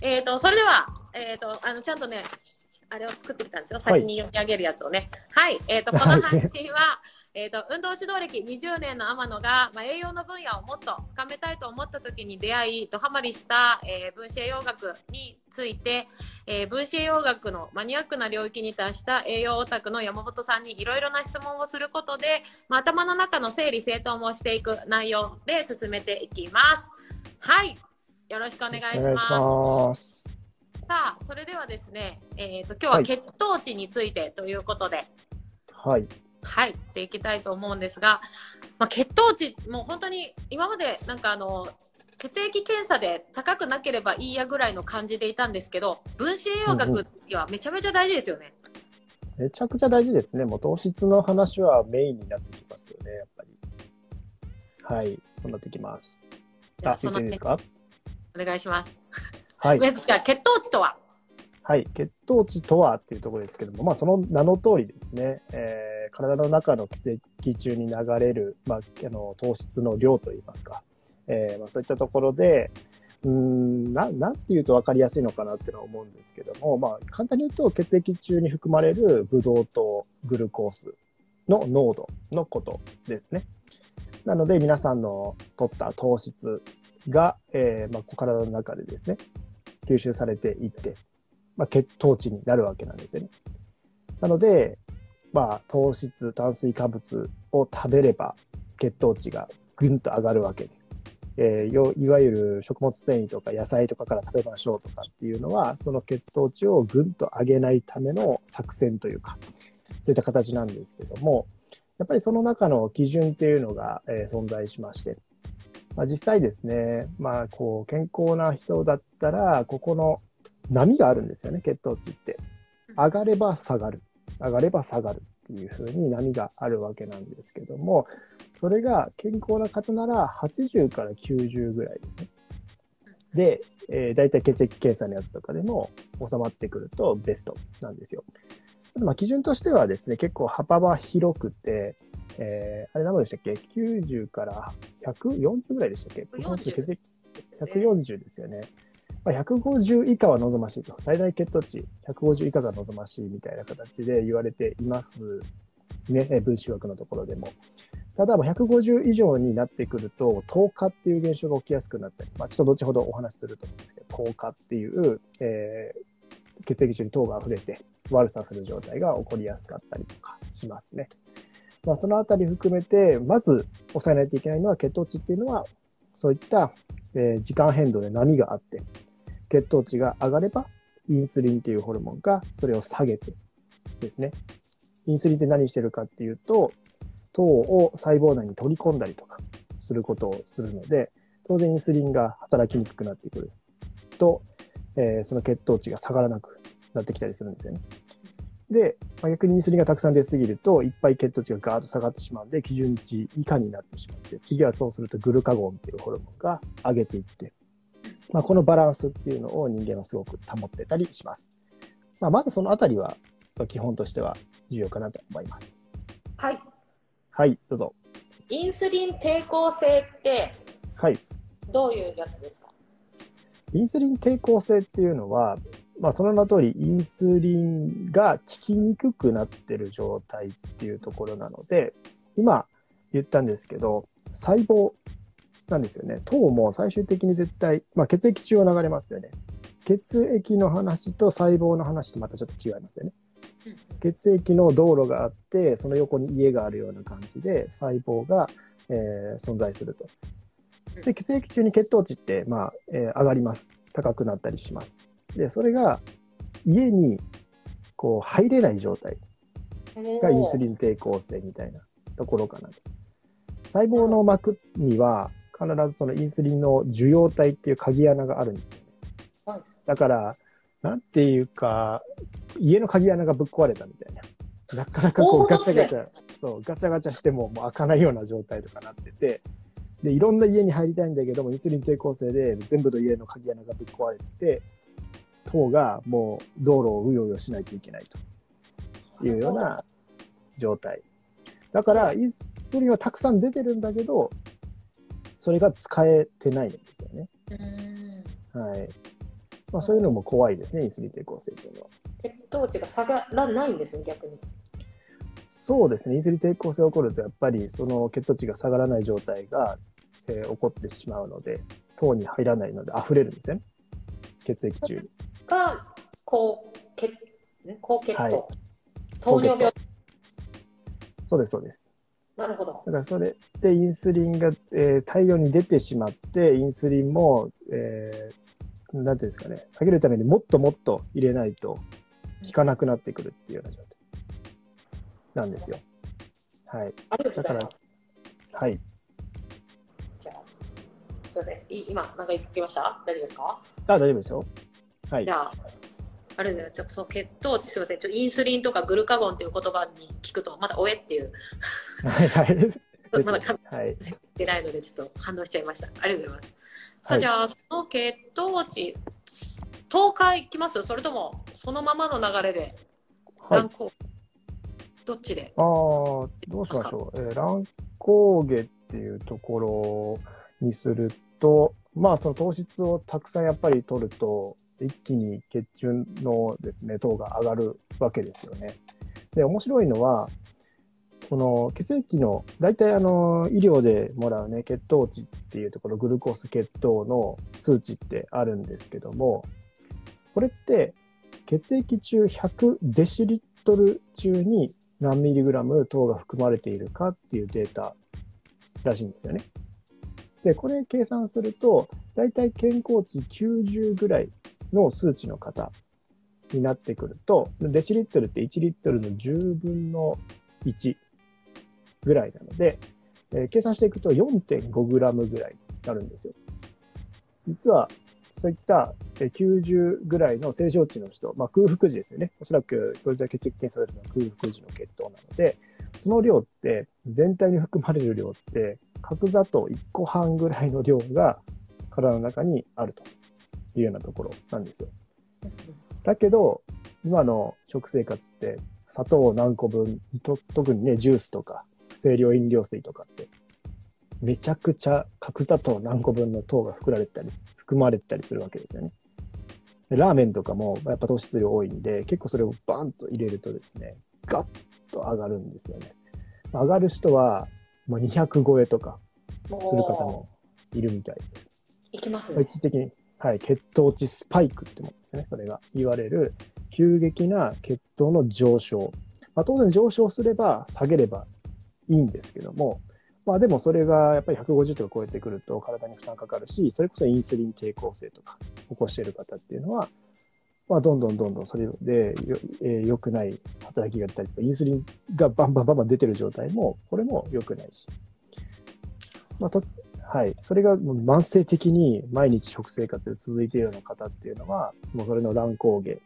えっ、と、それでは、えっ、と、あの、ちゃんとね、あれを作ってきたんですよ。先に読み上げるやつをね。はい。えっ、と、この配信は、えっと、運動指導歴20年の天野が、まあ、栄養の分野をもっと深めたいと思った時に出会い、ドハマりした、えー分子栄養学について、えー分子栄養学のマニアックな領域に達した栄養オタクの山本さんにいろいろな質問をすることで、まあ、頭の中の整理整頓もしていく内容で進めていきます。はい。よろしくお願いします。さあ、それではですね、えっ、と、今日は血糖値についてということで、はい。はい、っていきたいと思うんですが、まあ、血糖値、もう本当に今までなんかあの、血液検査で高くなければいいやぐらいの感じでいたんですけど、分子栄養学はめちゃめちゃ大事ですよね。めちゃくちゃ大事ですね。もう糖質の話はメインになってきますよね、やっぱり。はい。そうなってきます。あ、ついていいですか？お願いします。はい。血糖値とは？はい。血糖値とはっていうところですけども、まあ、その名の通りですね、えー体の中の血液中に流れる、まあ、あの糖質の量といいますか、えーまあ、そういったところで、うーんななんていうと分かりやすいのかなっていうのは思うんですけども、まあ、簡単に言うと血液中に含まれるブドウ糖、グルコースの濃度のことですね。なので皆さんの取った糖質が、えーまあ、体の中でですね、吸収されていって、まあ、血糖値になるわけなんですよね。なので、まあ、糖質、炭水化物を食べれば血糖値がぐんと上がるわけで、えーいわゆる食物繊維とか野菜とかから食べましょうとかっていうのは、その血糖値をぐんと上げないための作戦というか、そういった形なんですけども、やっぱりその中の基準っていうのが、えー存在しまして、まあ、実際ですね、まあ、こう、健康な人だったら、ここの波があるんですよね、血糖値って。上がれば下がる。上がれば下がるっていう風に波があるわけなんですけども、それが健康な方なら80から90ぐらいですね。で、えー、大体血液検査のやつとかでも収まってくるとベストなんですよ。まあ、基準としてはですね、結構幅は広くて、えー、あれ何ぼでしたっけ ?90 から140ぐらいでしたっけ？140血液140ですよね。まあ、150以下は望ましいと。最大血糖値150以下が望ましいみたいな形で言われていますね。え分子学のところでも。ただ、まあ150以上になってくると、糖化っていう現象が起きやすくなったり、まあ、ちょっと後ほどお話しすると思うんですけど、糖化っていう、えー血液中に糖が溢れて悪さする状態が起こりやすかったりとかしますね。まあ、そのあたり含めて、まず抑えないといけないのは血糖値っていうのは、そういった、えー時間変動で波があって、血糖値が上がれば、インスリンっていうホルモンがそれを下げてですね。インスリンって何してるかっていうと、糖を細胞内に取り込んだりとかすることをするので、当然インスリンが働きにくくなってくると、えーその血糖値が下がらなくなってきたりするんですよね。で、まあ、逆にインスリンがたくさん出すぎると、いっぱい血糖値がガーッと下がってしまうんで、基準値以下になってしまって、次はそうするとグルカゴンっていうホルモンが上げていって、まあ、このバランスっていうのを人間はすごく保ってたりします。まあ、まずそのあたりは、まあ基本としては重要かなと思います。はい。はい、どうぞ。インスリン抵抗性ってはい。どういうやつですか？インスリン抵抗性っていうのは、まあ、その名の通り、インスリンが効きにくくなってる状態っていうところなので、今言ったんですけど、細胞なんですよね。糖も最終的に絶対、まあ、血液中を流れますよね。血液の話と細胞の話とまたちょっと違いますよね。血液の道路があって、その横に家があるような感じで、細胞が、えー存在すると。で、血液中に血糖値って、まあ、えー上がります。高くなったりします。で、それが家にこう入れない状態がインスリン抵抗性みたいなところかなと。細胞の膜には必ずそのインスリンの受容体っていう鍵穴があるんですよね。はいだから、なんていうか、家の鍵穴がぶっ壊れたみたいな。なかなかこうガチャガチャ、そう、ガチャガチャしてももう開かないような状態とかなってて、で、いろんな家に入りたいんだけども、インスリン抵抗性で全部の家の鍵穴がぶっ壊れて、糖がもう道路をうようよしないといけないというような状態。だから、インスリンはたくさん出てるんだけど、それが使えてないんですよね。はい。まあ、そういうのも怖いですね、インスリン抵抗性というのは。血糖値が下がらないんですね、逆に。そうですね、インスリン抵抗性が起こると、やっぱりその血糖値が下がらない状態が、えー起こってしまうので、糖に入らないので溢れるんですね、血液中に。が、高血、ん高血糖。はい糖尿病。そうです、そうです。なるほど。だからそれでインスリンが、えー大量に出てしまって、インスリンも、えーなんていうんですかね、下げるためにもっともっと入れないと効かなくなってくるっていうような状態なんですよ。はい。ありがとうございます。、はい。じゃあ、すいません。い今、なんか言ってました？大丈夫ですか？あ、大丈夫ですよ。はいじ。ゃあ、あれですよ、ちょっとその血糖値、すみません、ちょインスリンとかグルカゴンっていう言葉に聞くと、まだおえっていう、はい。はい。まだかはい。ってないので、ちょっと反応しちゃいました。ありがとうございます。さあ、はいじゃあ、その血糖値、10日いきますそれとも、そのままの流れで、はい。乱高、どっちで？ああ、どうしましょう。えー乱高下っていうところにすると、まあ、その糖質をたくさんやっぱり取ると、一気に血中のですね、糖が上がるわけですよね。で、面白いのは、この血液の、大体あの、医療でもらうね、血糖値っていうところ、グルコース血糖の数値ってあるんですけども、これって血液中100デシリットル中に何ミリグラム糖が含まれているかっていうデータらしいんですよね。で、これ計算すると、だいたい健康値90ぐらいの数値の方になってくると、デシリットルって1リットルの10分の1ぐらいなので、えー計算していくと4.5グラムぐらいになるんですよ。実は、そういった90ぐらいの正常値の人、まあ、空腹時ですよね。おそらく、これで血液検査するのは空腹時の血糖なので、その量って、全体に含まれる量って、角砂糖1個半ぐらいの量が体の中にあるというようなところなんですよ。だけど、今の食生活って、砂糖を何個分、と特にね、ジュースとか、清涼飲料水とかって、めちゃくちゃ角砂糖何個分の糖が含まれたり、含まれたりするわけですよね。ラーメンとかもやっぱ糖質量多いんで、結構それをバンと入れるとですね、ガッと上がるんですよね。上がる人は、まあ、200超えとかする方もいるみたいです。いきますね。まあ一時的に、はい、血糖値スパイクってもんですよね。それが言われる急激な血糖の上昇。まあ、当然上昇すれば下げればいいんですけども、まあでもそれがやっぱり150とか超えてくると体に負担かかるし、それこそインスリン抵抗性とか起こしている方っていうのは、まあどんどんどんどんそれでよ、えー良くない働きが出たりとか、インスリンがバンバンバンバン出てる状態も、これも良くないし。まあと、はい。それがもう慢性的に毎日食生活で続いているような方っていうのは、もうそれの乱高下っ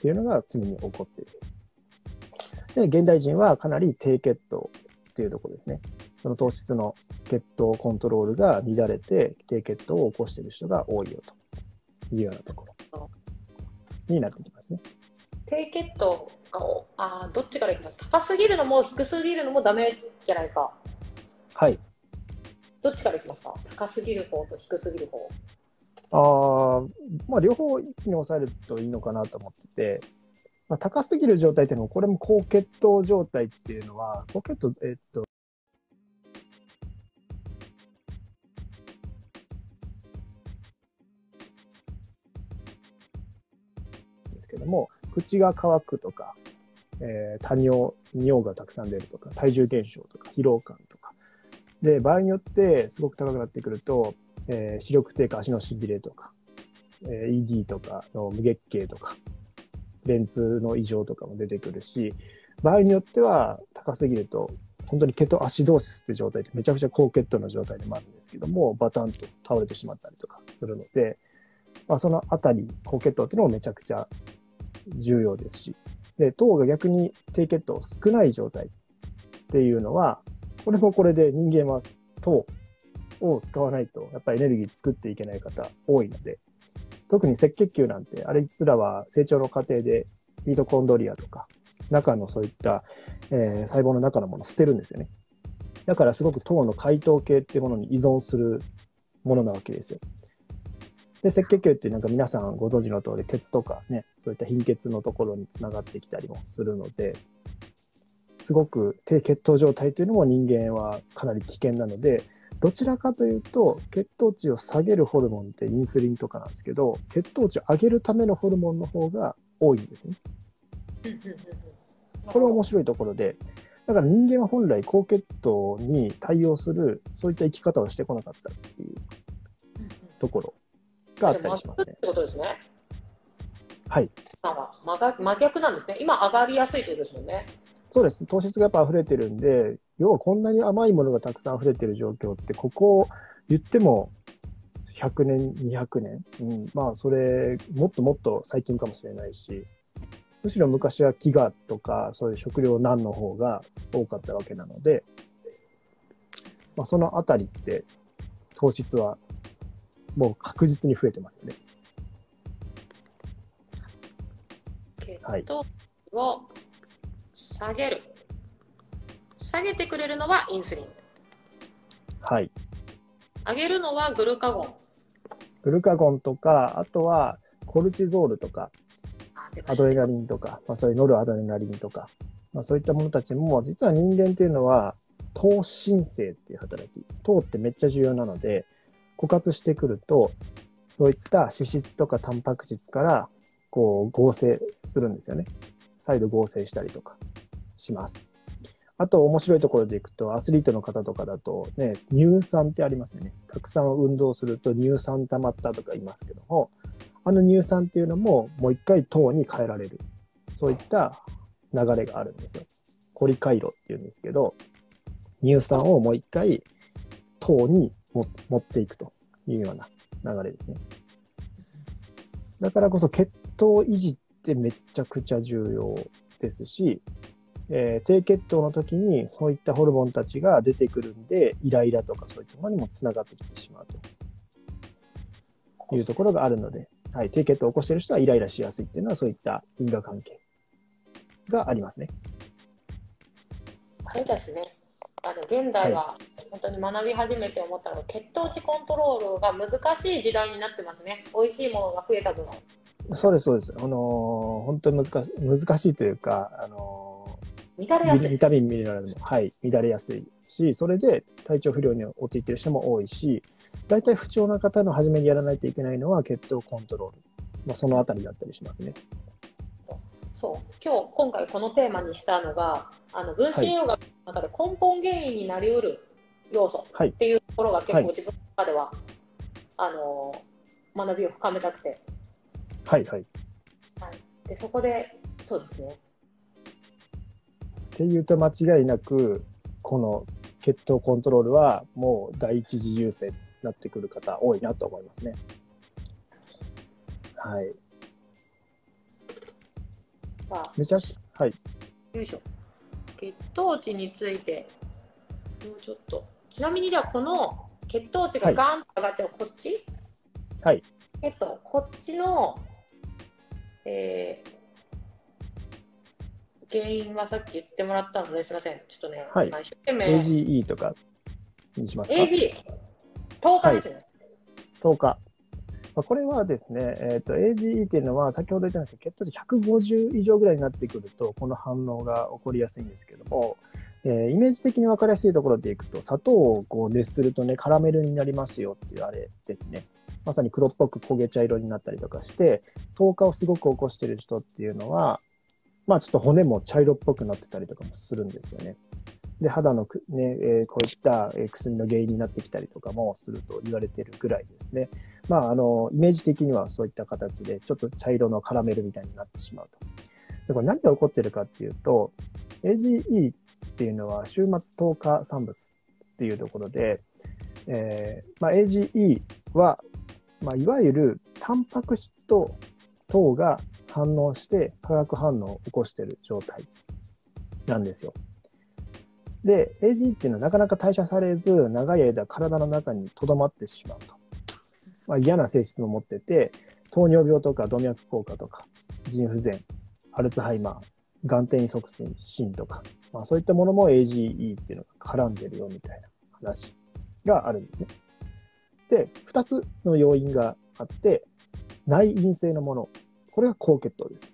ていうのが常に起こっている。で、現代人はかなり低血糖っていうところですね。その糖質の血糖コントロールが乱れて、低血糖を起こしている人が多いよというようなところになってきますね。低血糖がおあーどっちからいきます？高すぎるのも低すぎるのもダメじゃないですか。はい。どっちからいきますか？高すぎる方と低すぎる方。あーまあ、両方一気に抑えるといいのかなと思ってて、まあ、高すぎる状態っていうのは、これも高血糖状態っていうのは、高血糖、えっと、ども、口が乾くとか、えー多尿、尿がたくさん出るとか、体重減少とか、疲労感とか。で、場合によってすごく高くなってくると、えー視力低下、足のしびれとか、えー ED とかの無月経とか、便通の異常とかも出てくるし、場合によっては高すぎると、本当にケトアシドーシスって状態でめちゃくちゃ高血糖の状態でもあるんですけども、バタンと倒れてしまったりとかするので、まあ、そのあたり、高血糖っていうのもめちゃくちゃ重要ですし、で、糖が逆に低血糖少ない状態っていうのは、これもこれで人間は糖を使わないと、やっぱりエネルギー作っていけない方多いので、特に赤血球なんて、あれいつらは成長の過程でミトコンドリアとか、中のそういった、えー細胞の中のものを捨てるんですよね。だからすごく糖の解糖系っていうものに依存するものなわけですよ。で、赤血球ってなんか皆さんご存知の通り、鉄とかね、そういった貧血のところにつながってきたりもするので、すごく低血糖状態というのも人間はかなり危険なので、どちらかというと、血糖値を下げるホルモンってインスリンとかなんですけど、血糖値を上げるためのホルモンの方が多いんですね。これは面白いところで、だから人間は本来高血糖に対応する、そういった生き方をしてこなかったっていうところがあったりしますね。ってことですね。はい。真逆真逆なんですね。今上がりやすいということですもんね。そうです。糖質がやっぱ溢れてるんで、要はこんなに甘いものがたくさん溢れてる状況って、ここ言っても100年、200年、うん、まあそれ、もっともっと最近かもしれないし、むしろ昔は飢餓とか、そういう食料難の方が多かったわけなので、まあ、そのあたりって糖質はもう確実に増えてますよね。血糖を下げる。下げてくれるのはインスリン。はい。上げるのはグルカゴン。グルカゴンとか、あとはコルチゾールとか、アドレナリンとか、まあ、そういうノルアドレナリンとか、まあ、そういったものたちも、実は人間っていうのは、糖申請っていう働き。糖ってめっちゃ重要なので、枯渇してくると、そういった脂質とかタンパク質から、こう、合成するんですよね。再度合成したりとかします。あと、面白いところでいくと、アスリートの方とかだと、ね、乳酸ってありますよね。たくさん運動すると乳酸溜まったとか言いますけども、あの乳酸っていうのももう一回糖に変えられる。そういった流れがあるんですよ。コリ回路っていうんですけど、乳酸をもう一回糖に持っていくというような流れですね。だからこそ血糖維持ってめちゃくちゃ重要ですし、えー、低血糖の時にそういったホルモンたちが出てくるんで、イライラとかそういったものにもつながってきてしまうというところがあるので、はい、低血糖を起こしている人はイライラしやすいっていうのは、そういった因果関係がありますね。そうですね。あの現代は本当に学び始めて思ったのは、血糖値コントロールが難しい時代になってますね。美味しいものが増えた分。そうです、そうです。あのー、本当に難し難しいというか、あのー、乱れやすい。ビタミン、ミネラルも、はい、乱れやすいし、それで体調不良に陥っている人も多いし、大体不調な方の初めにやらないといけないのは血糖コントロール。まあ、そのあたりだったりしますね。そう。今日、今回このテーマにしたのが、あの、分子栄養学の中で根本原因になりうる要素っていうところが結構自分の中では、はい、あの、学びを深めたくて。はいはい。はい。で、そこで、そうですね。っていうと間違いなく、この血糖コントロールはもう第一次優先になってくる方多いなと思いますね。はい。さあ、めちゃはい。よいしょ。血糖値について、もうちょっと。ちなみにじゃあこの血糖値がガンと上がっちゃう、こっち？はい。えっと、こっちの、えー、原因はさっき言ってもらったのですみません。ちょっとね、はい、一生懸命。AGE とかにしますか ?AG、10日ですね。はい、10日。これはですね、えーと、AGE っていうのは、先ほど言ったんですけど、血糖値150以上ぐらいになってくると、この反応が起こりやすいんですけども、えー、イメージ的に分かりやすいところでいくと、砂糖をこう熱するとね、カラメルになりますよっていうあれですね。まさに黒っぽく焦げ茶色になったりとかして、糖化をすごく起こしている人っていうのは、まあちょっと骨も茶色っぽくなってたりとかもするんですよね。で、肌のね、えー、こういった薬の原因になってきたりとかもすると言われているぐらいですね。まあ、あの、イメージ的にはそういった形で、ちょっと茶色のカラメルみたいになってしまうと。で、これ何が起こってるかっていうと、AGE っていうのは終末糖化産物っていうところで、えー、まあ、AGE は、まあ、いわゆるタンパク質と糖が反応して化学反応を起こしている状態なんですよ。で、AG っていうのはなかなか代謝されず、長い間体の中に留まってしまうと。まあ、嫌な性質も持ってて、糖尿病とか動脈硬化とか、腎不全、アルツハイマー、眼転移促進とか、まあ、そういったものも AGE っていうのが絡んでるよみたいな話があるんですね。で、二つの要因があって、内因性のもの。これが高血糖です。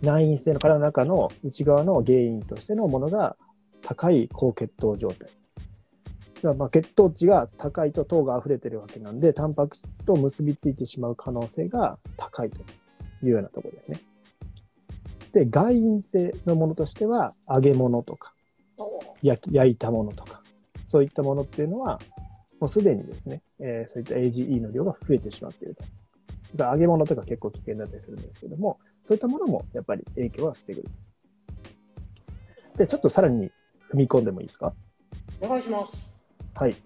内因性の体の中の内側の原因としてのものが高い高血糖状態。だからまあ血糖値が高いと糖が溢れてるわけなんで、タンパク質と結びついてしまう可能性が高いというようなところですね。で、外因性のものとしては、揚げ物とか、焼焼いたものとか、そういったものっていうのは、もうすでにですね、えーそういった AGE の量が増えてしまっていると。だから揚げ物とか結構危険だったりするんですけども、そういったものもやっぱり影響はしてくる。で、ちょっとさらに踏み込んでもいいですか？お願いします。はい。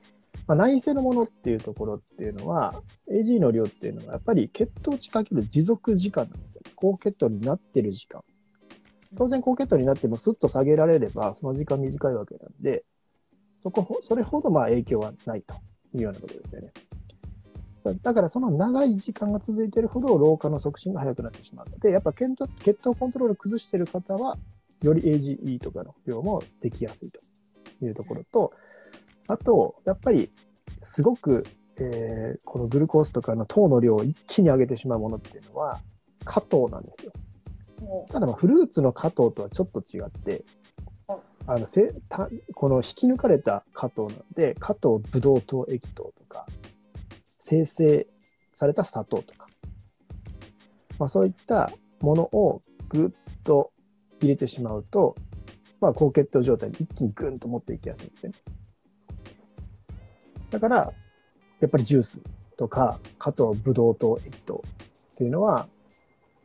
まあ、内因性のものっていうところっていうのは、AG の量っていうのはやっぱり血糖値かける持続時間なんですよ。高血糖になってる時間。当然高血糖になってもスッと下げられれば、その時間短いわけなんで、そこ、それほどまあ影響はないというようなことですよね。だからその長い時間が続いているほど老化の促進が早くなってしまうので、やっぱ血糖コントロール崩している方は、より AGE とかの量もできやすいというところと、あと、やっぱりすごく、えーこのグルコースとかの糖の量を一気に上げてしまうものっていうのは、果糖なんですよ。おただまあフルーツの果糖とはちょっと違ってはい、あのせたこの引き抜かれた果糖なんで、果糖ブドウ糖液糖とか、生成された砂糖とか、まあ、そういったものをぐっと入れてしまうと、まあ、高血糖状態に一気にぐんと持っていきやすいんですね。だから、やっぱりジュースとか、果糖ブドウ糖液糖っていうのは、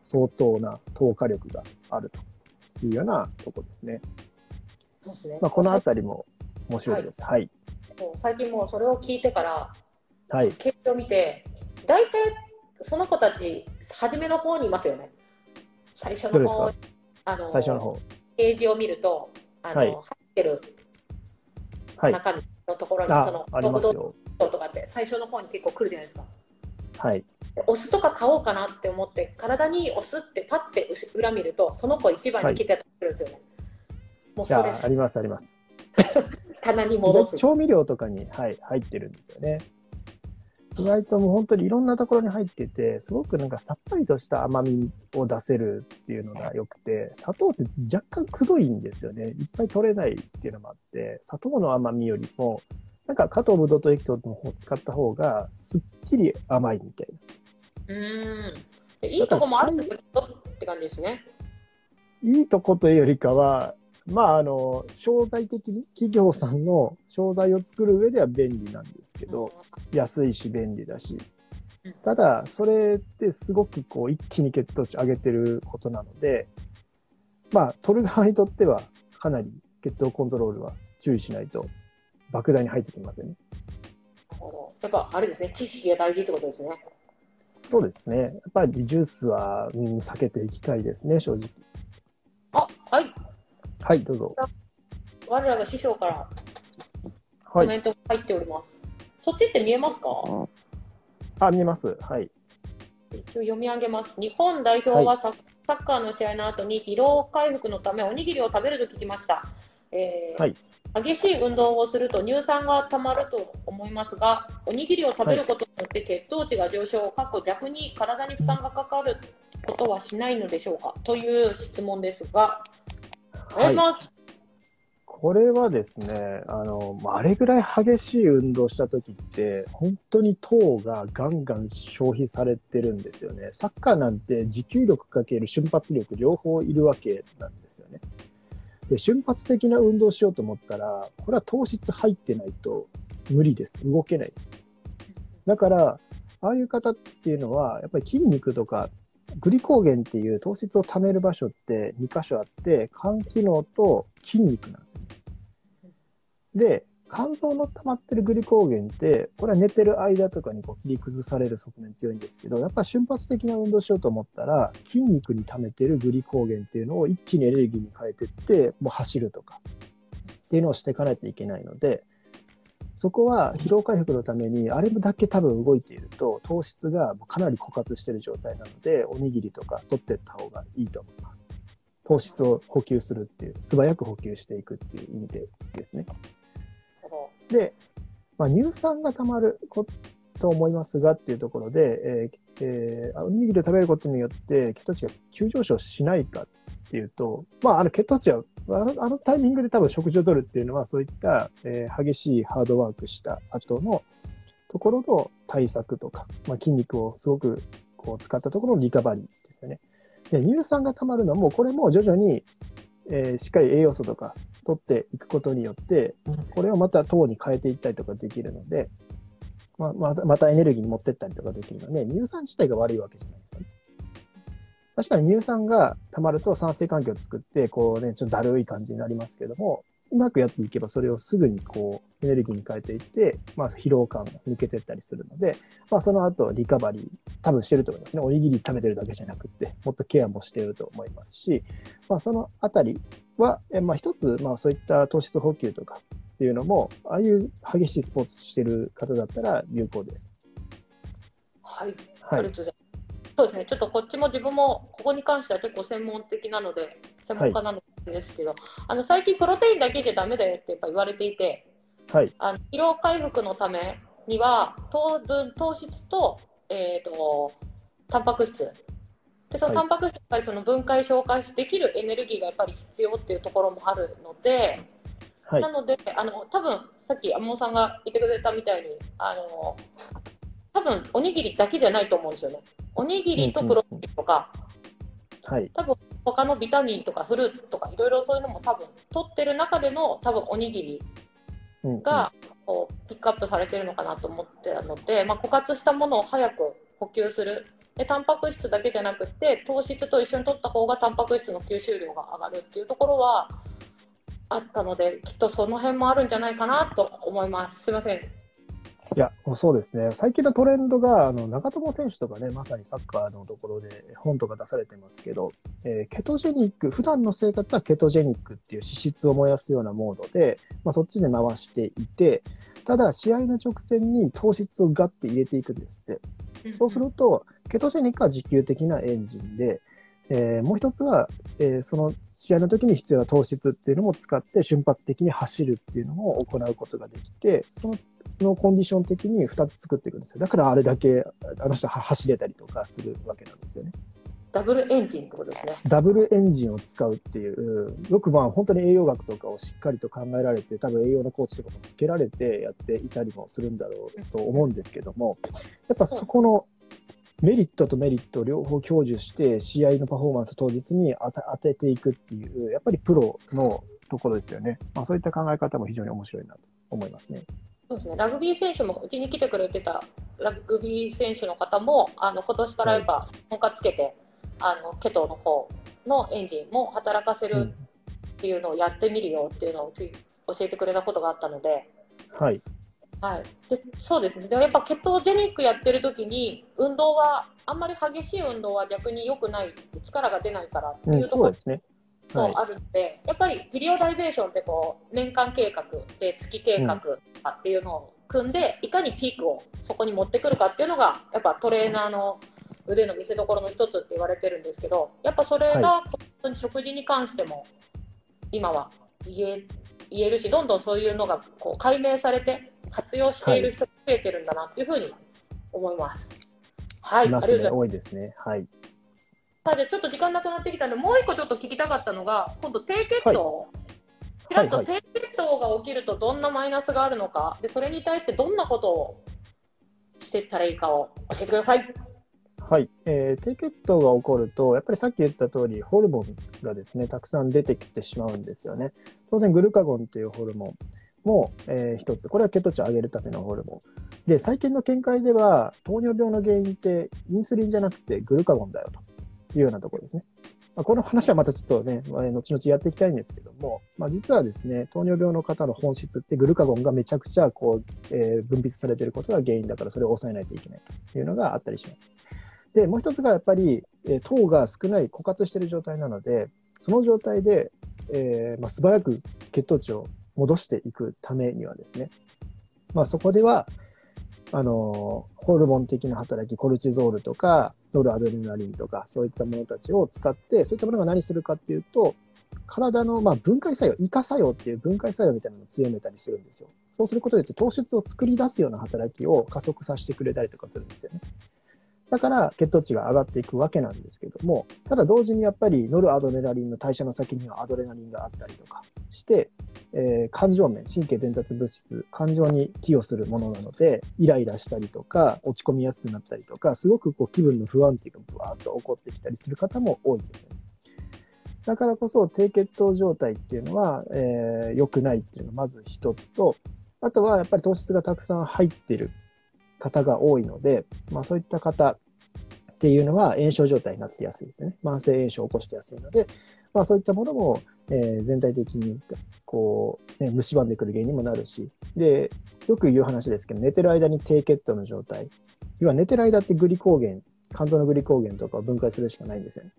相当な糖化力があるというようなところですね。そうですね。まあ、このあたりも面白いです。はい。もう最近もうそれを聞いてから、はい。結果を見て、大体その子たち、初めの方にいますよね。最初の方どれですか？あの最初の方。ページを見ると、あのはい入ってるはい。のところに、あその、あります速よ。度とかって最初の方に結構来るじゃないですか。はい。でお酢とか買おうかなって思って、体にお酢ってパッて裏見ると、その子一番に来てたりするんですよね。もういやそれ、あります、あります。棚に戻す。調味料とかに、はい、入ってるんですよね。意外ともう本当にいろんなところに入ってて、すごくなんかさっぱりとした甘みを出せるっていうのが良くて、砂糖って若干くどいんですよね。いっぱい取れないっていうのもあって、砂糖の甘みよりも、なんか加藤ブドウ糖液糖の方を使った方が、すっきり甘いみたいうーん。でいいとこもあるって感じですね。な。いいとこというよりかは、まあ、あの、商材的に企業さんの商材を作る上では便利なんですけど、安いし便利だしうん。ただ、それってすごくこう一気に血糖値上げてることなので、まあ、取る側にとってはかなり血糖コントロールは注意しないと莫大に入ってきますよね。やっぱあれですね、知識が大事ってことですね。そうですね。やっぱりジュースは、うん、避けていきたいですね、正直。あ、はい。はい、どうぞ。我らが師匠からはい。コメントが入っております。そっちって見えますか？あ、見えます。はい。一応読み上げます。日本代表はサ,、サッカーの試合の後に疲労回復のためおにぎりを食べると聞きました。えーはい激しい運動をすると乳酸がたまると思いますが、おにぎりを食べることによって血糖値が上昇、かっこ逆に体に負担がかかることはしないのでしょうか？という質問ですが、お願いします。これはですね、あの、まああれぐらい激しい運動した時って、本当に糖がガンガン消費されてるんですよね。サッカーなんて持久力かける瞬発力両方いるわけなんですよね。で、瞬発的な運動しようと思ったら、これは糖質入ってないと無理です。動けないです。だから、ああいう方っていうのは、やっぱり筋肉とか、グリコーゲンっていう糖質を貯める場所って2箇所あって、肝機能と筋肉なんですよ。で、肝臓の溜まってるグリコーゲンって、これは寝てる間とかにこう切り崩される側面強いんですけど、やっぱ瞬発的な運動しようと思ったら、筋肉に溜めてるグリコーゲンっていうのを一気にエネルギーに変えてって、もう走るとか、っていうのをしていかないといけないので、そこは疲労回復のために、あれだけ多分動いていると、糖質がかなり枯渇している状態なので、おにぎりとか取っていった方がいいと思います。糖質を補給するっていう、素早く補給していくっていう意味でですね。で、まあ、乳酸が溜まること思いますがっていうところで、えーえーおにぎりを食べることによって血糖値が急上昇しないかっっていうと、まあ、あの血糖値はあのあのタイミングで多分食事を取るっていうのはそういった、えー激しいハードワークした後のところの対策とか、まあ、筋肉をすごくこう使ったところのリカバリーですよね。で乳酸が溜まるのもこれも徐々に、えーしっかり栄養素とか取っていくことによってこれをまた糖に変えていったりとかできるので、まあ、またまたエネルギーに持ってったりとかできるので乳酸自体が悪いわけじゃないですよね。確かに乳酸が溜まると酸性環境を作って、こうね、ちょっとだるい感じになりますけども、うまくやっていけばそれをすぐにこうエネルギーに変えていって、まあ疲労感が抜けていったりするので、まあその後リカバリー多分してると思いますね。おにぎり食べてるだけじゃなくって、もっとケアもしていると思いますし、まあそのあたりは、えまあ一つ、まあそういった糖質補給とかっていうのも、ああいう激しいスポーツしてる方だったら有効です。はい。はい。ありがとうございます。そうですね。ちょっとこっちも自分もここに関しては結構専門的なので、専門家なのですけど、あの最近プロテインだけじゃダメだよってやっぱ言われていて、はい。あの疲労回復のためには糖分糖質と,、えー、とタンパク質でそのはいタンパク質やっぱりその分解消化できるエネルギーがやっぱり必要っていうところもあるので、はいな。のであの多分さっき山本さんが言ってくれたみたいにあの多分おにぎりだけじゃないと思うんですよね。おにぎりとプロテインとか、はい。他のビタミンとかフルーツとかいろいろそういうのも多分取ってる中での多分おにぎりうんがこうピックアップされてるのかなと思ってたので、まあ、枯渇したものを早く補給する。でタンパク質だけじゃなくて糖質と一緒に取った方がタンパク質の吸収量が上がるっていうところはあったのできっとその辺もあるんじゃないかなと思います。すいませんいや、そうですね。最近のトレンドが、あの、長友選手とかね、まさにサッカーのところで本とか出されてますけど、えーケトジェニック、普段の生活はケトジェニックっていう脂質を燃やすようなモードで、まあ、そっちで回していて、ただ、試合の直前に糖質をガッて入れていくんですって。そうすると、ケトジェニックは持久的なエンジンで、えーもう一つは、えーその試合の時に必要な糖質っていうのも使って瞬発的に走るっていうのも行うことができて、そののコンディション的に2つ作っていくんですよ。だからあれだけあの人は走れたりとかするわけなんですよね。ダブルエンジンってことですねダブルエンジンを使うっていう、よくまあ本当に栄養学とかをしっかりと考えられて、多分栄養のコーチとかもつけられてやっていたりもするんだろうと思うんですけども、やっぱそこのメリットとメリットを両方享受して、試合のパフォーマンス当日に当て当てていくっていう、やっぱりプロのところですよね。まあそういった考え方も非常に面白いなと思いますね。そうですね、ラグビー選手もうちに来てくれてたラグビー選手の方もあの今年からやっぱ本格つけて、あのケトの方のエンジンも働かせるっていうのをやってみるよっていうのを教えてくれたことがあったので、はい。はい、でそうですね。でもやっぱケトジェニックやってる時に運動はあんまり激しい運動は逆に良くない力が出ないからってうん、いうところ。そうですね。はいも。あるので、やっぱりピリオダイゼーションってこう年間計画で月計画とかっていうのを組んで、いかにピークをそこに持ってくるかっていうのがやっぱトレーナーの腕の見せ所の一つって言われてるんですけどやっぱそれが本当に食事に関しても今は言え言えるしどんどんそういうのがこう解明されて活用している人が増えてるんだなっていうふうに思います。はい、いますね。多いですね。はい。さあじゃあちょっと時間なくなってきたのでもう一個ちょっと聞きたかったのが今度低血糖、ちらっとはい低血糖が起きるとどんなマイナスがあるのか。でそれに対してどんなことをしていったらいいかを教えてください。はい、えー低血糖が起こると、やっぱりさっき言った通り、ホルモンがですね、たくさん出てきてしまうんですよね。当然、グルカゴンというホルモンも、えー一つ、これは血糖値を上げるためのホルモン。で、最近の見解では、糖尿病の原因って、インスリンじゃなくてグルカゴンだよというようなところですね。まあ、この話はまたちょっとね、後々やっていきたいんですけども、まあ、実はですね、糖尿病の方の本質ってグルカゴンがめちゃくちゃこう、えー分泌されていることが原因だから、それを抑えないといけないというのがあったりします。で、もう一つがやっぱり、えー糖が少ない、枯渇している状態なので、その状態で、えーまあ、素早く血糖値を戻していくためにはですね、まあ、そこでは、あのホルモン的な働き、コルチゾールとか、ノルアドレナリンとか、そういったものたちを使って、そういったものが何するかっていうと、体の、まあ、分解作用、イカ作用っていう分解作用みたいなのを強めたりするんですよ。そうすることによって糖質を作り出すような働きを加速させてくれたりとかするんですよね。だから血糖値が上がっていくわけなんですけども、ただ同時にやっぱりノルアドレナリンの代謝の先にはアドレナリンがあったりとかして、えー、感情面、神経伝達物質、感情に寄与するものなので、イライラしたりとか、落ち込みやすくなったりとか、すごくこう気分の不安定がブワーッと起こってきたりする方も多いんですね。だからこそ低血糖状態っていうのは、えー、良くないっていうのがまず一つと、あとはやっぱり糖質がたくさん入ってる方が多いので、まあ、そういった方っていうのは炎症状態になってやすいですね。慢性炎症を起こしてやすいので、まあ、そういったものも、えー、全体的にこう、ね、蝕んでくる原因にもなるし、で、よく言う話ですけど、寝てる間に低血糖の状態。要は寝てる間ってグリコーゲン、肝臓のグリコーゲンとかを分解するしかないんですよね。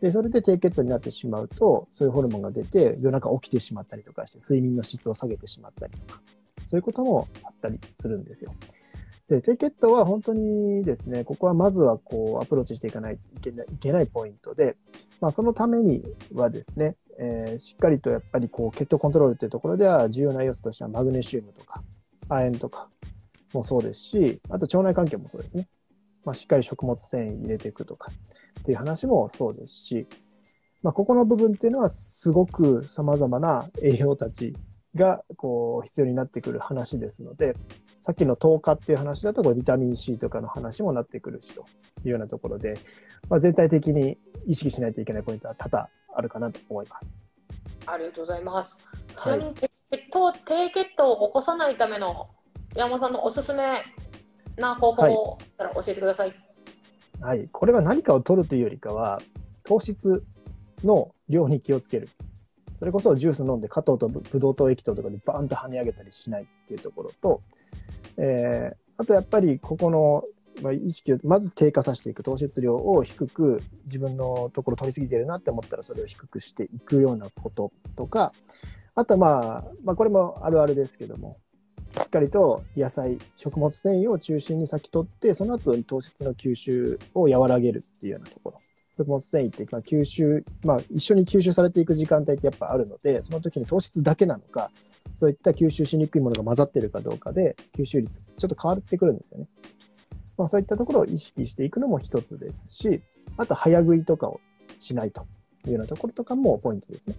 で、それで低血糖になってしまうと、そういうホルモンが出て、夜中起きてしまったりとかして、睡眠の質を下げてしまったりとか、そういうこともあったりするんですよ。で、低血糖は本当にですね、ここはまずはこうアプローチしていかないといけないいけないポイントで、まあ、そのためにはですね、えー、しっかりとやっぱりこう血糖コントロールというところでは重要な要素としてはマグネシウムとか亜鉛とかもそうですし、あと腸内環境もそうですね。まあ、しっかり食物繊維入れていくとかっていう話もそうですし、まあ、ここの部分っていうのはすごく様々な栄養たちがこう必要になってくる話ですので、さっきの10日っていう話だと、これビタミン C とかの話もなってくるしというようなところで、まあ、全体的に意識しないといけないポイントは多々あるかなと思います。ありがとうございます。ちなみに、血糖、低血糖を起こさないための山本さんのおすすめな方法を教えてください。はい、はい、これは何かを取るというよりかは、糖質の量に気をつける。それこそジュース飲んで加糖とブドウ糖液糖とかでバーンと跳ね上げたりしないっていうところと、えー、あとやっぱりここの、まあ、意識をまず低下させていく糖質量を低く自分のところ取りすぎてるなって思ったらそれを低くしていくようなこととかあとはまあ、まあ、これもあるあるですけどもしっかりと野菜食物繊維を中心に先取ってその後に糖質の吸収を和らげるっていうようなところ。食物繊維ってまあ吸収、まあ、一緒に吸収されていく時間帯ってやっぱあるのでその時に糖質だけなのかそういった吸収しにくいものが混ざってるかどうかで、吸収率ってちょっと変わってくるんですよね。まあ、そういったところを意識していくのも一つですし、あと早食いとかをしないというようなところとかもポイントですね。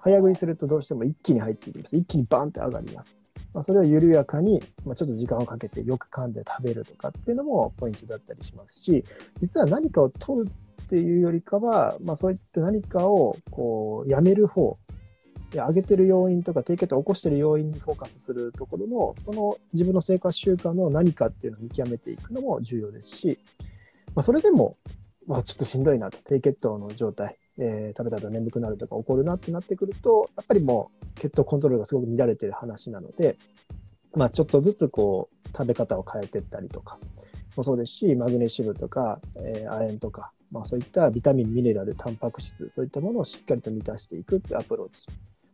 早食いするとどうしても一気に入っていきます。一気にバーンって上がります。まあ、それを緩やかに、まあ、ちょっと時間をかけてよく噛んで食べるとかっていうのもポイントだったりしますし、実は何かを取るっていうよりかは、まあ、そういった何かをこうやめる方で上げてる要因とか低血糖を起こしてる要因にフォーカスするところの、その自分の生活習慣の何かっていうのを見極めていくのも重要ですし、まあ、それでも、まあ、ちょっとしんどいなと、低血糖の状態、えー、食べた後眠くなるとか起こるなってなってくると、やっぱりもう血糖コントロールがすごく乱れてる話なので、まあ、ちょっとずつこう、食べ方を変えていったりとかもそうですし、マグネシウムとか、えー、亜鉛とか、まあ、そういったビタミン、ミネラル、タンパク質、そういったものをしっかりと満たしていくっていうアプローチ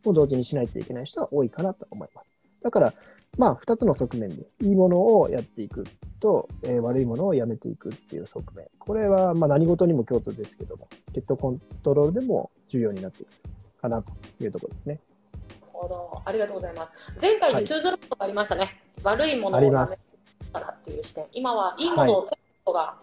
を同時にしないといけない人は多いかなと思います。だから、まあ、二つの側面で、いいものをやっていくと、えー、悪いものをやめていくっていう側面。これは、まあ、何事にも共通ですけども、血糖コントロールでも重要になっていくかなというところですね。なるほど。ありがとうございます。前回に通ずることがありましたね。はい、悪いものをやめからっていう視点。今はいいものを取ることが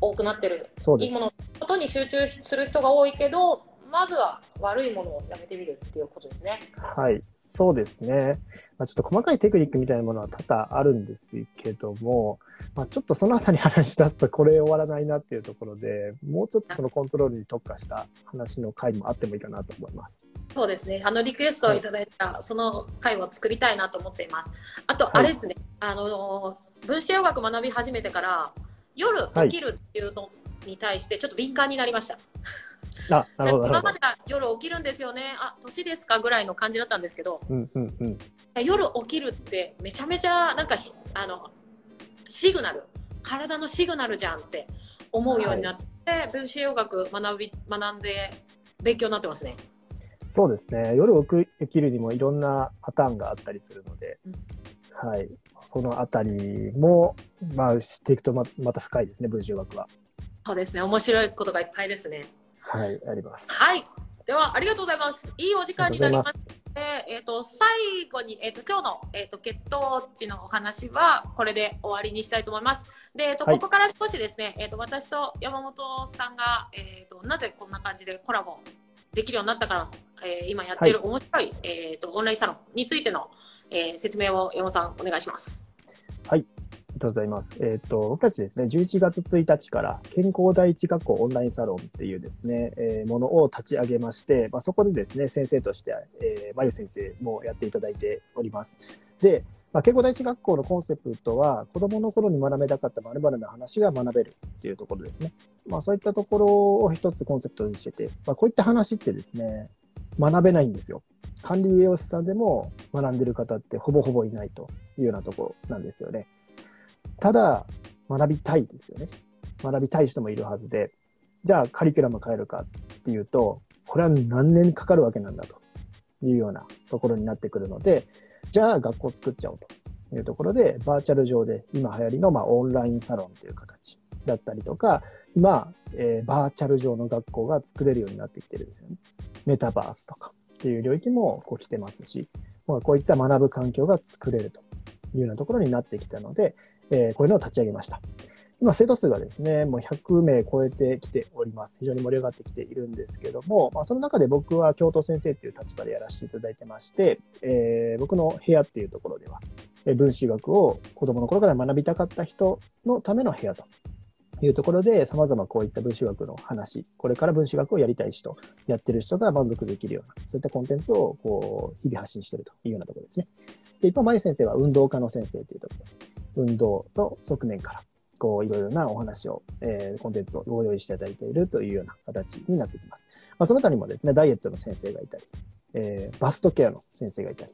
多くなってる。はい、いいものことに集中する人が多いけど、まずは悪いものをやめてみるっていうことですね。はい、そうですね。まあ、ちょっと細かいテクニックみたいなものは多々あるんですけども、まあ、ちょっとそのあたり話し出すとこれ終わらないなっていうところで、もうちょっとそのコントロールに特化した話の回もあってもいいかなと思います。そうですね。あのリクエストをいただいた、その回を作りたいなと思っています。あと、あれですね。はい、あの、分子栄養学学び始めてから、夜起きるっていうのに対してちょっと敏感になりました。あなるほど今までは夜起きるんですよね、あ年ですか？ぐらいの感じだったんですけど、うんうんうん、夜起きるってめちゃめちゃなんかあのシグナル、体のシグナルじゃんって思うようになって、はい、分子栄養学学び学んで勉強になってますね。そうですね夜起きるにもいろんなパターンがあったりするので、うん、はい、そのあたりも、まあ、知っていくとままた深いですね、分子栄養学は。そうですね、面白いことがいっぱいですね。はい、あります。はい。では、ありがとうございます。いいお時間になりました。で、えっ、と、最後に、えっ、と、今日の、えっ、と、血糖値のお話は、これで終わりにしたいと思います。で、えっ、と、はいここから少しですね、えっ、と、私と山本さんが、えっ、と、なぜこんな感じでコラボできるようになったか、えー今やっている面白い、えっ、と、オンラインサロンについての、えー説明を山本さん、お願いします。ありがとうございます。えっ、と、僕たちですね、11月1日から健康第一学校オンラインサロンっていうですね、えーものを立ち上げまして、まあ、そこでですね、先生として、えー、まゆ先生もやっていただいております。で、まあ、健康第一学校のコンセプトは、子供の頃に学べたかった〇〇な話が学べるっていうところですね。まあ、そういったところを一つコンセプトにしてて、まあ、こういった話ってですね、学べないんですよ。管理栄養士さんでも学んでる方ってほぼほぼいないというようなところなんですよね。ただ、学びたいですよね。学びたい人もいるはずで、じゃあカリキュラム変えるかっていうと、これは何年かかるわけなんだというようなところになってくるので、じゃあ学校作っちゃおうというところで、バーチャル上で今流行りのまあオンラインサロンという形だったりとか、今、えーバーチャル上の学校が作れるようになってきてるんですよね。メタバースとかっていう領域もこう来てますし、まあ、こういった学ぶ環境が作れるというようなところになってきたので、えーこういうのを立ち上げました。今、生徒数がですね、もう100名超えてきております。非常に盛り上がってきているんですけども、まあ、その中で僕は教頭先生という立場でやらせていただいてまして、えー僕の部屋っていうところでは、えー分子学を子供の頃から学びたかった人のための部屋というところで、様々こういった分子学の話、これから分子学をやりたい人、やってる人が満足できるような、そういったコンテンツをこう日々発信しているというようなところですね。で、一方、前先生は運動科の先生というところで、運動の側面から、こう、いろいろなお話を、えーコンテンツをご用意していただいているというような形になってきます。まあ、その他にもですね、ダイエットの先生がいたり、えーバストケアの先生がいたり、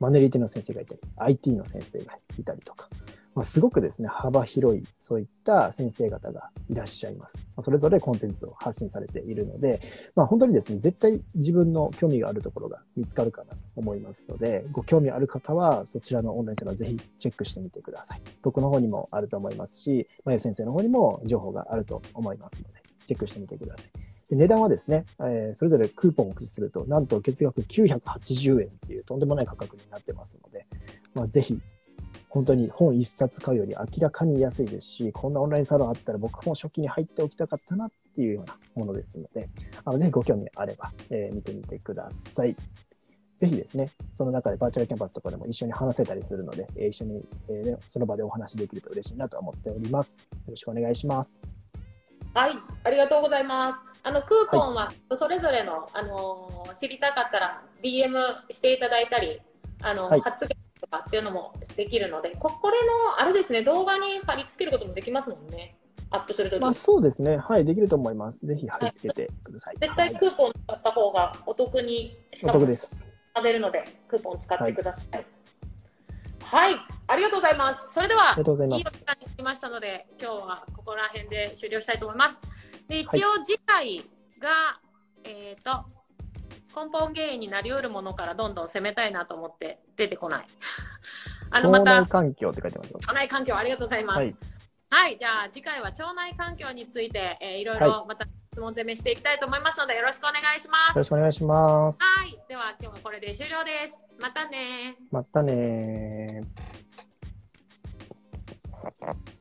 マネリティの先生がいたり、IT の先生がいたりとか、まあ、すごくですね、幅広い、そういった先生方がいらっしゃいます。まあそれぞれコンテンツを発信されているので、まあ、本当にですね、絶対自分の興味があるところが見つかるかなと思いますので、ご興味ある方は、そちらのオンラインサロンぜひチェックしてみてください。僕の方にもあると思いますし、まゆ先生の方にも情報があると思いますので、チェックしてみてください。で値段はですね、えーそれぞれクーポンを駆使すると、なんと月額980円っていうとんでもない価格になってますので、まあ、ぜひ、本当に本一冊買うより明らかに安いですし、こんなオンラインサロンあったら僕も初期に入っておきたかったなっていうようなものですので、あのぜひご興味あれば、えー見てみてください。ぜひですね、その中でバーチャルキャンパスとかでも一緒に話せたりするので、えー一緒に、えーねその場でお話できると嬉しいなと思っております。よろしくお願いします。はい、ありがとうございます。あの、クーポンは、それぞれの、あのー知りたかったら、DM していただいたり、あの、はい発言とかっていうのもできるので、こ、これの、あれですね、動画に貼り付けることもできますもんね。アップするとき、まあそうですね。はい、できると思います。ぜひ貼り付けてください。絶対クーポン使った方がお得に、しお得です。食べるので、クーポン使ってください。はい、ありがとうございます。それでは、ありがとうございいいお時間になりましたので、今日はここら辺で終了したいと思います。で、一応次回が、えっ、と、根本原因になり得るものからどんどん攻めたいなと思って出てこない。あの、ま腸内た、環境って書いてますよ。腸内環境ありがとうございます。はいはい、じゃあ次回は腸内環境について、えーいろいろまた質問攻めしていきたいと思いますので、よろしくお願いしますよろし。くお願いします。はい、では今日はこれで終了です。またねまたねー。